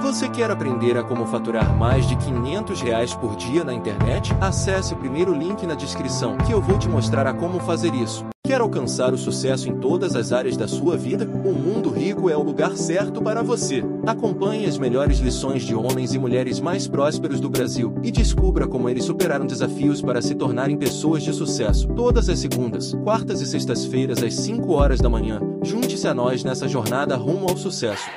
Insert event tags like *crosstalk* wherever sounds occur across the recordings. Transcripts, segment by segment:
Você quer aprender a como faturar mais de 500 reais por dia na internet? Acesse o primeiro link na descrição que eu vou te mostrar a como fazer isso. Quer alcançar o sucesso em todas as áreas da sua vida? O Mundo Rico é o lugar certo para você. Acompanhe as melhores lições de homens e mulheres mais prósperos do Brasil e descubra como eles superaram desafios para se tornarem pessoas de sucesso. Todas as segundas, quartas e sextas-feiras às 5 horas da manhã. Junte-se a nós nessa jornada rumo ao sucesso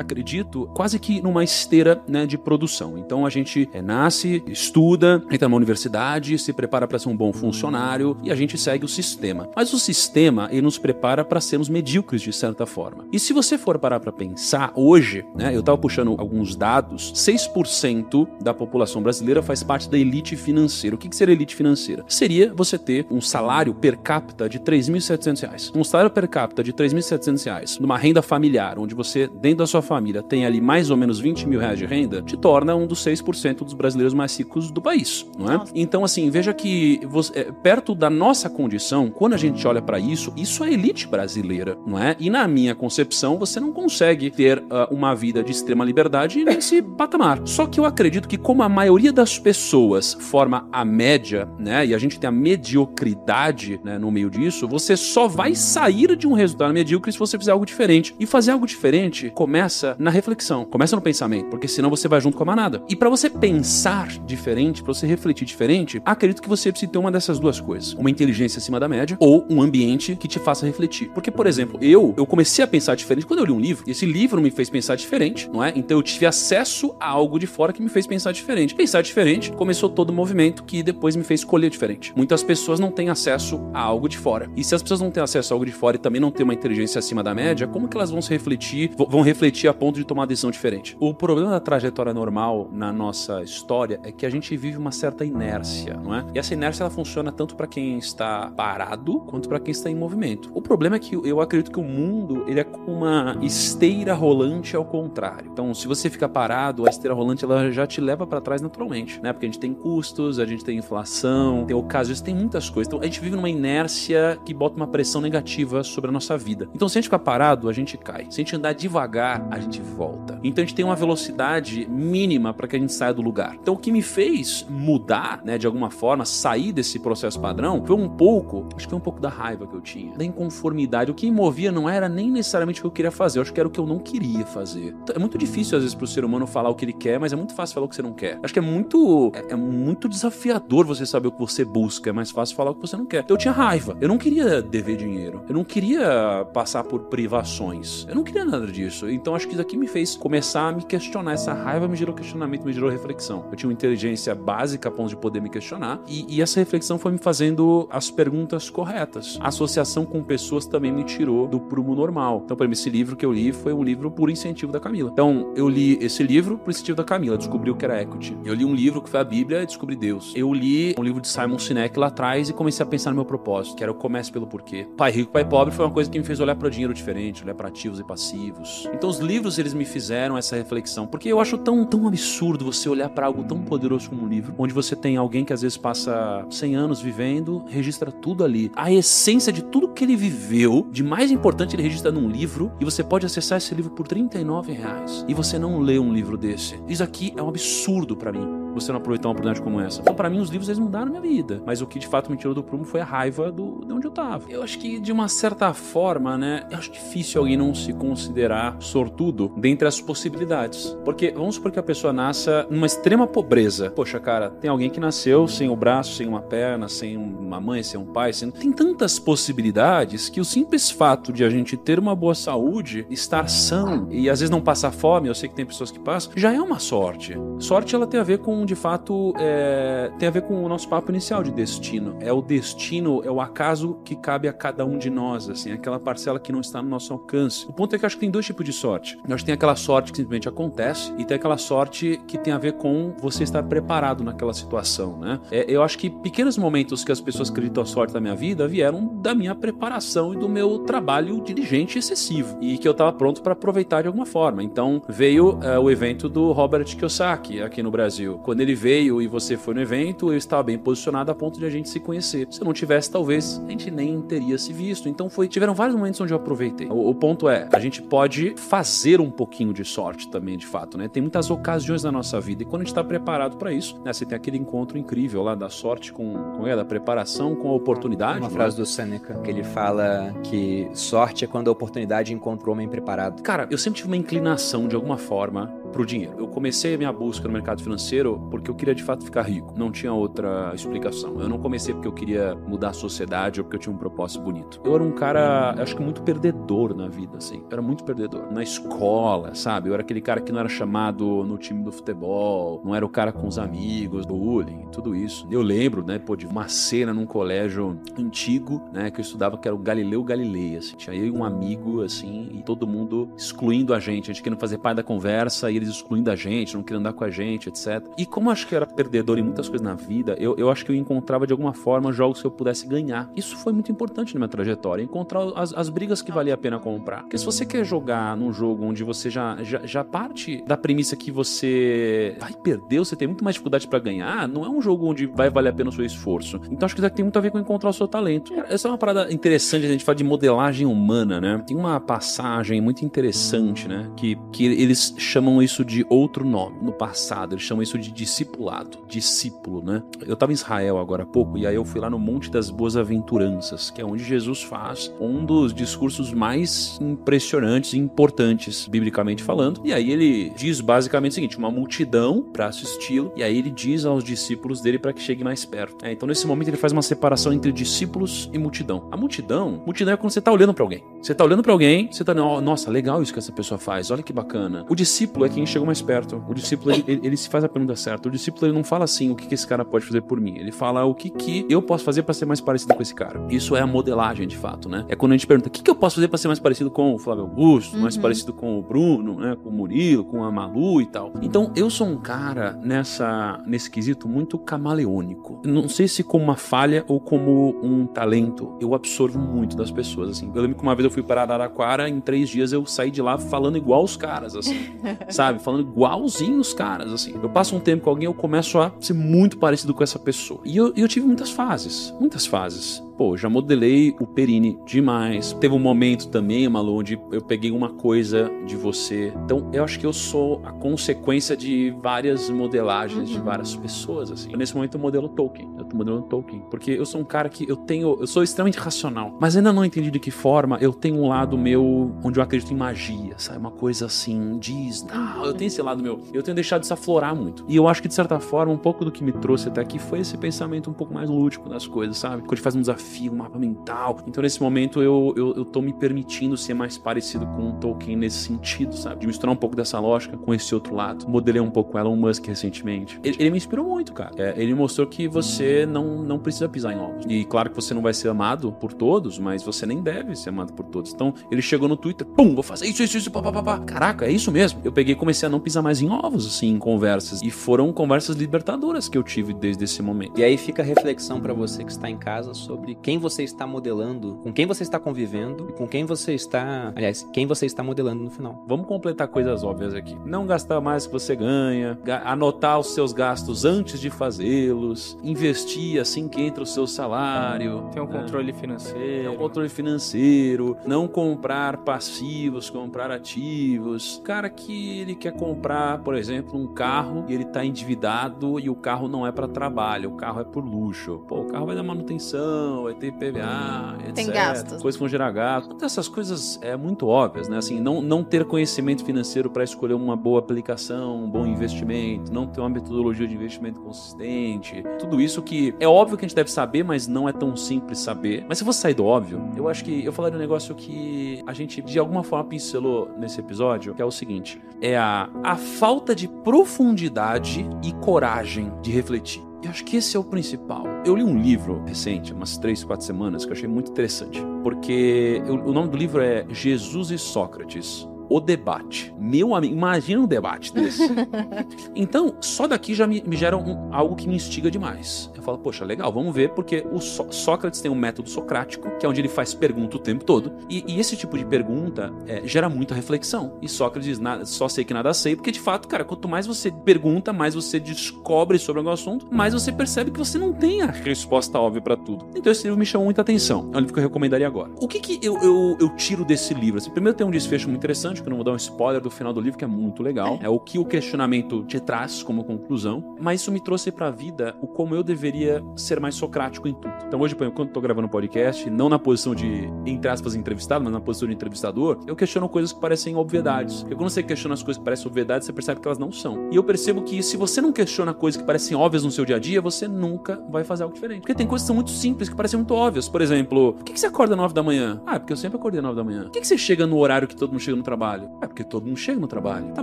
acredito, quase que numa esteira né, de produção. Então a gente é, nasce, estuda, entra numa universidade, se prepara para ser um bom funcionário e a gente segue o sistema. Mas o sistema ele nos prepara para sermos medíocres de certa forma. E se você for parar para pensar hoje, né, eu estava puxando alguns dados, 6% da população brasileira faz parte da elite financeira. O que, que seria elite financeira? Seria você ter um salário per capita de 3.700 reais. Um salário per capita de 3.700 reais, numa renda familiar, onde você, dentro da sua família tem ali mais ou menos 20 mil reais de renda, te torna um dos 6% dos brasileiros mais ricos do país, não é? Nossa. Então, assim, veja que você, é, perto da nossa condição, quando a gente olha para isso, isso é elite brasileira, não é? E na minha concepção, você não consegue ter uh, uma vida de extrema liberdade nesse *laughs* patamar. Só que eu acredito que, como a maioria das pessoas forma a média, né, e a gente tem a mediocridade né, no meio disso, você só vai sair de um resultado medíocre se você fizer algo diferente. E fazer algo diferente começa começa na reflexão, começa no pensamento, porque senão você vai junto com a manada. E para você pensar diferente, para você refletir diferente, acredito que você precisa ter uma dessas duas coisas: uma inteligência acima da média ou um ambiente que te faça refletir. Porque, por exemplo, eu eu comecei a pensar diferente quando eu li um livro, e esse livro me fez pensar diferente, não é? Então eu tive acesso a algo de fora que me fez pensar diferente. Pensar diferente começou todo o movimento que depois me fez escolher diferente. Muitas pessoas não têm acesso a algo de fora. E se as pessoas não têm acesso a algo de fora e também não têm uma inteligência acima da média, como que elas vão se refletir, vão refletir a ponto de tomar uma decisão diferente. O problema da trajetória normal na nossa história é que a gente vive uma certa inércia, não é? E essa inércia ela funciona tanto para quem está parado quanto para quem está em movimento. O problema é que eu acredito que o mundo ele é uma esteira rolante ao contrário. Então, se você fica parado, a esteira rolante ela já te leva para trás naturalmente, né? Porque a gente tem custos, a gente tem inflação, tem ocasiões, tem muitas coisas. Então, a gente vive numa inércia que bota uma pressão negativa sobre a nossa vida. Então, se a gente ficar parado, a gente cai. Se a gente andar devagar, a gente volta. Então a gente tem uma velocidade mínima para que a gente saia do lugar. Então o que me fez mudar, né, de alguma forma, sair desse processo padrão, foi um pouco, acho que foi um pouco da raiva que eu tinha, da inconformidade. O que me movia não era nem necessariamente o que eu queria fazer, eu acho que era o que eu não queria fazer. Então, é muito difícil às vezes para o ser humano falar o que ele quer, mas é muito fácil falar o que você não quer. Acho que é muito é, é muito desafiador você saber o que você busca, é mais fácil falar o que você não quer. Então eu tinha raiva. Eu não queria dever dinheiro. Eu não queria passar por privações. Eu não queria nada disso. Então acho que isso aqui me fez começar a me questionar. Essa raiva me gerou questionamento, me gerou reflexão. Eu tinha uma inteligência básica a ponto de poder me questionar e, e essa reflexão foi me fazendo as perguntas corretas. A associação com pessoas também me tirou do prumo normal. Então, para mim, esse livro que eu li foi um livro por incentivo da Camila. Então, eu li esse livro por incentivo da Camila, descobri o que era equity. Eu li um livro que foi a Bíblia e descobri Deus. Eu li um livro de Simon Sinek lá atrás e comecei a pensar no meu propósito, que era o comece pelo porquê. Pai rico, pai pobre foi uma coisa que me fez olhar para o dinheiro diferente, olhar para ativos e passivos. Então, os livros eles me fizeram essa reflexão. Porque eu acho tão, tão absurdo você olhar para algo tão poderoso como um livro, onde você tem alguém que às vezes passa 100 anos vivendo, registra tudo ali. A essência de tudo que ele viveu, de mais importante, ele registra num livro, e você pode acessar esse livro por 39 reais. E você não lê um livro desse. Isso aqui é um absurdo para mim você não aproveitar uma oportunidade como essa. Então, para mim, os livros eles mudaram minha vida. Mas o que de fato me tirou do prumo foi a raiva do, de onde eu tava. Eu acho que, de uma certa forma, né? Eu acho difícil alguém não se considerar sortudo dentre as possibilidades. Porque vamos supor que a pessoa nasça numa extrema pobreza. Poxa, cara, tem alguém que nasceu sem o braço, sem uma perna, sem uma mãe, sem um pai. Sem... Tem tantas possibilidades que o simples fato de a gente ter uma boa saúde, estar são e às vezes não passar fome, eu sei que tem pessoas que passam, já é uma sorte. Sorte ela tem a ver com de fato, é, tem a ver com o nosso papo inicial de destino. É o destino, é o acaso que cabe a cada um de nós, assim, aquela parcela que não está no nosso alcance. O ponto é que eu acho que tem dois tipos de sorte. Nós tem aquela sorte que simplesmente acontece e tem aquela sorte que tem a ver com você estar preparado naquela situação, né? É, eu acho que pequenos momentos que as pessoas acreditam a sorte da minha vida vieram da minha preparação e do meu trabalho diligente excessivo e que eu estava pronto para aproveitar de alguma forma. Então veio é, o evento do Robert Kiyosaki aqui no Brasil quando ele veio e você foi no evento, eu estava bem posicionado a ponto de a gente se conhecer. Se eu não tivesse, talvez a gente nem teria se visto. Então foi, tiveram vários momentos onde eu aproveitei. O, o ponto é, a gente pode fazer um pouquinho de sorte também, de fato, né? Tem muitas ocasiões na nossa vida e quando a gente está preparado para isso, né? Você tem aquele encontro incrível lá da sorte com, com é, da preparação com a oportunidade. Uma né? frase do Seneca que ele fala que sorte é quando a oportunidade encontra o homem preparado. Cara, eu sempre tive uma inclinação de alguma forma pro dinheiro. Eu comecei a minha busca no mercado financeiro porque eu queria de fato ficar rico. Não tinha outra explicação. Eu não comecei porque eu queria mudar a sociedade ou porque eu tinha um propósito bonito. Eu era um cara, acho que muito perdedor na vida, assim. Eu era muito perdedor. Na escola, sabe? Eu era aquele cara que não era chamado no time do futebol, não era o cara com os amigos, bullying, tudo isso. Eu lembro, né, pô, de uma cena num colégio antigo, né, que eu estudava que era o Galileu Galilei, assim. Tinha eu e um amigo, assim, e todo mundo excluindo a gente, a gente querendo fazer parte da conversa e eles excluindo a gente, não querendo andar com a gente, etc. E como eu acho que eu era perdedor em muitas coisas na vida, eu, eu acho que eu encontrava de alguma forma jogos que eu pudesse ganhar. Isso foi muito importante na minha trajetória, encontrar as, as brigas que valia a pena comprar. Porque se você quer jogar num jogo onde você já, já, já parte da premissa que você vai perder, você tem muito mais dificuldade para ganhar, não é um jogo onde vai valer a pena o seu esforço. Então acho que isso tem muito a ver com encontrar o seu talento. Essa é uma parada interessante, a gente fala de modelagem humana, né? Tem uma passagem muito interessante, né? Que, que eles chamam isso de outro nome. No passado, eles chamam isso de discipulado. Discípulo, né? Eu tava em Israel agora há pouco, e aí eu fui lá no Monte das Boas Aventuranças, que é onde Jesus faz um dos discursos mais impressionantes e importantes, biblicamente falando. E aí ele diz basicamente o seguinte: uma multidão para assisti-lo, e aí ele diz aos discípulos dele para que chegue mais perto. É, então, nesse momento, ele faz uma separação entre discípulos e multidão. A multidão, multidão é quando você tá olhando para alguém. Você tá olhando para alguém, você tá, oh, nossa, legal isso que essa pessoa faz, olha que bacana. O discípulo é quem chegou mais perto. O discípulo, ele, ele, ele se faz a pergunta certa. O discípulo, ele não fala assim, o que, que esse cara pode fazer por mim. Ele fala o que, que eu posso fazer para ser mais parecido com esse cara. Isso é a modelagem, de fato, né? É quando a gente pergunta, o que, que eu posso fazer para ser mais parecido com o Flávio Augusto, mais Uhum. parecido com o Bruno, né? Com o Murilo, com a Malu e tal. Então, eu sou um cara nessa, nesse quesito muito camaleônico. Não sei se como uma falha ou como um talento, eu absorvo muito das pessoas, assim. Eu lembro que uma vez eu fui para Araraquara, em três dias eu saí de lá falando igual os caras, assim. *laughs* sabe? Falando igualzinho os caras, assim. Eu passo um tempo com alguém, eu começo a ser muito parecido com essa pessoa. E eu, eu tive muitas fases, muitas fases. Pô, já modelei o Perini demais. Teve um momento também, Malu, onde eu peguei uma coisa de você. Então, eu acho que eu sou a consequência de várias modelagens de várias pessoas, assim. Nesse momento eu modelo Tolkien. Eu tô modelando Tolkien. Porque eu sou um cara que eu tenho. Eu sou extremamente racional. Mas ainda não entendi de que forma eu tenho um lado meu onde eu acredito em magia, sabe? Uma coisa assim, diz. Não, eu tenho esse lado meu. Eu tenho deixado isso aflorar muito. E eu acho que, de certa forma, um pouco do que me trouxe até aqui foi esse pensamento um pouco mais lúdico das coisas, sabe? Quando a gente faz um desafio, um mapa mental. Então, nesse momento, eu, eu, eu tô me permitindo ser mais parecido com o Tolkien nesse sentido, sabe? De misturar um pouco dessa lógica com esse outro lado. Modelei um pouco Elon Musk recentemente. Ele, ele me inspirou muito, cara. É, ele mostrou que você não, não precisa pisar em ovos. E claro que você não vai ser amado por todos, mas você nem deve ser amado por todos. Então, ele chegou no Twitter, pum, vou fazer isso, isso, isso, pá, pá, pá, pá. Caraca, é isso mesmo. Eu peguei e comecei a não pisar mais em ovos, assim, em conversas. E foram conversas libertadoras que eu tive desde esse momento. E aí fica a reflexão pra você que está em casa sobre quem você está modelando, com quem você está convivendo e com quem você está, aliás, quem você está modelando no final. Vamos completar coisas óbvias aqui. Não gastar mais que você ganha, ga- anotar os seus gastos antes de fazê-los, investir assim que entra o seu salário. Tem um né? controle É financeiro. o controle financeiro, não comprar passivos, comprar ativos. O cara que ele quer comprar, por exemplo, um carro e ele tá endividado e o carro não é para trabalho, o carro é por luxo. Pô, o carro vai dar manutenção, vai ter PVA, etc. Tem gastos. Coisas vão gerar gasto. Então, essas coisas é muito óbvias, né? Assim, não, não ter conhecimento financeiro para escolher uma boa aplicação, um bom investimento, não ter uma metodologia de investimento consistente. Tudo isso que é óbvio que a gente deve saber, mas não é tão simples saber. Mas se você sair do óbvio, eu acho que eu falaria um negócio que a gente de alguma forma pincelou nesse episódio, que é o seguinte: é a, a falta de profundidade e coragem de refletir. Eu acho que esse é o principal. Eu li um livro recente, umas três, quatro semanas, que eu achei muito interessante. Porque eu- o nome do livro é Jesus e Sócrates. O Debate. Meu amigo, imagina um debate desse. *laughs* então, só daqui já me, me gera um, algo que me instiga demais. Eu falo, poxa, legal, vamos ver, porque o so Sócrates tem um método socrático, que é onde ele faz pergunta o tempo todo. E, e esse tipo de pergunta é, gera muita reflexão. E Sócrates diz, nada, só sei que nada sei, porque de fato, cara, quanto mais você pergunta, mais você descobre sobre algum assunto, mais você percebe que você não tem a resposta óbvia para tudo. Então esse livro me chamou muita atenção. É um livro que eu recomendaria agora. O que, que eu, eu, eu tiro desse livro? Assim, primeiro tem um desfecho muito interessante, que eu não vou dar um spoiler do final do livro, que é muito legal. É o que o questionamento te traz como conclusão. Mas isso me trouxe pra vida o como eu deveria ser mais socrático em tudo. Então hoje, quando eu tô gravando podcast, não na posição de, entre aspas, entrevistado, mas na posição de entrevistador, eu questiono coisas que parecem obviedades. Porque quando você questiona as coisas que parecem obviedades, você percebe que elas não são. E eu percebo que se você não questiona coisas que parecem óbvias no seu dia a dia, você nunca vai fazer algo diferente. Porque tem coisas que são muito simples, que parecem muito óbvias. Por exemplo, por que, você acorda 9 da manhã? Ah, é porque eu sempre acordei 9 da manhã. Por que, que você chega no horário que todo mundo chega no trabalho? Ah, é porque todo mundo chega no trabalho. Tá,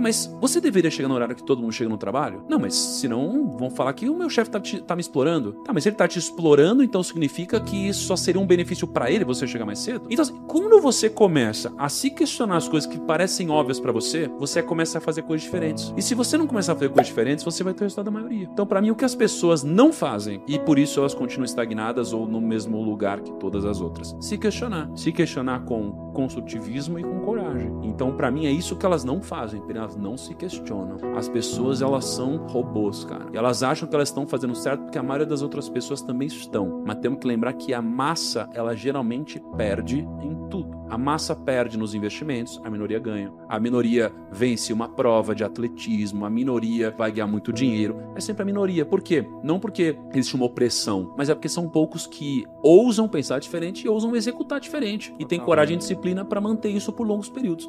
mas você deveria chegar no horário que todo mundo chega no trabalho? Não, mas senão vão falar que o meu chefe tá, tá, me explorando. Tá, mas ele tá te explorando, então significa que isso só seria um benefício para ele você chegar mais cedo? Então, assim, quando você começa a se questionar as coisas que parecem óbvias para você, você começa a fazer coisas diferentes. E se você não começar a fazer coisas diferentes, você vai ter o resultado da maioria. Então, para mim, o que as pessoas não fazem, e por isso elas continuam estagnadas ou no mesmo lugar que todas as outras, se questionar. Se questionar com construtivismo e com coragem. Então, para mim, é isso que elas não fazem, elas não se questionam. As pessoas, elas são robôs, cara. E elas acham que elas estão fazendo certo porque a maioria das outras pessoas também estão. Mas temos que lembrar que a massa, ela geralmente perde em. A massa perde nos investimentos, a minoria ganha. A minoria vence uma prova de atletismo, a minoria vai ganhar muito dinheiro. É sempre a minoria. Por quê? Não porque existe uma opressão, mas é porque são poucos que ousam pensar diferente e ousam executar diferente. E tem coragem e disciplina para manter isso por longos períodos.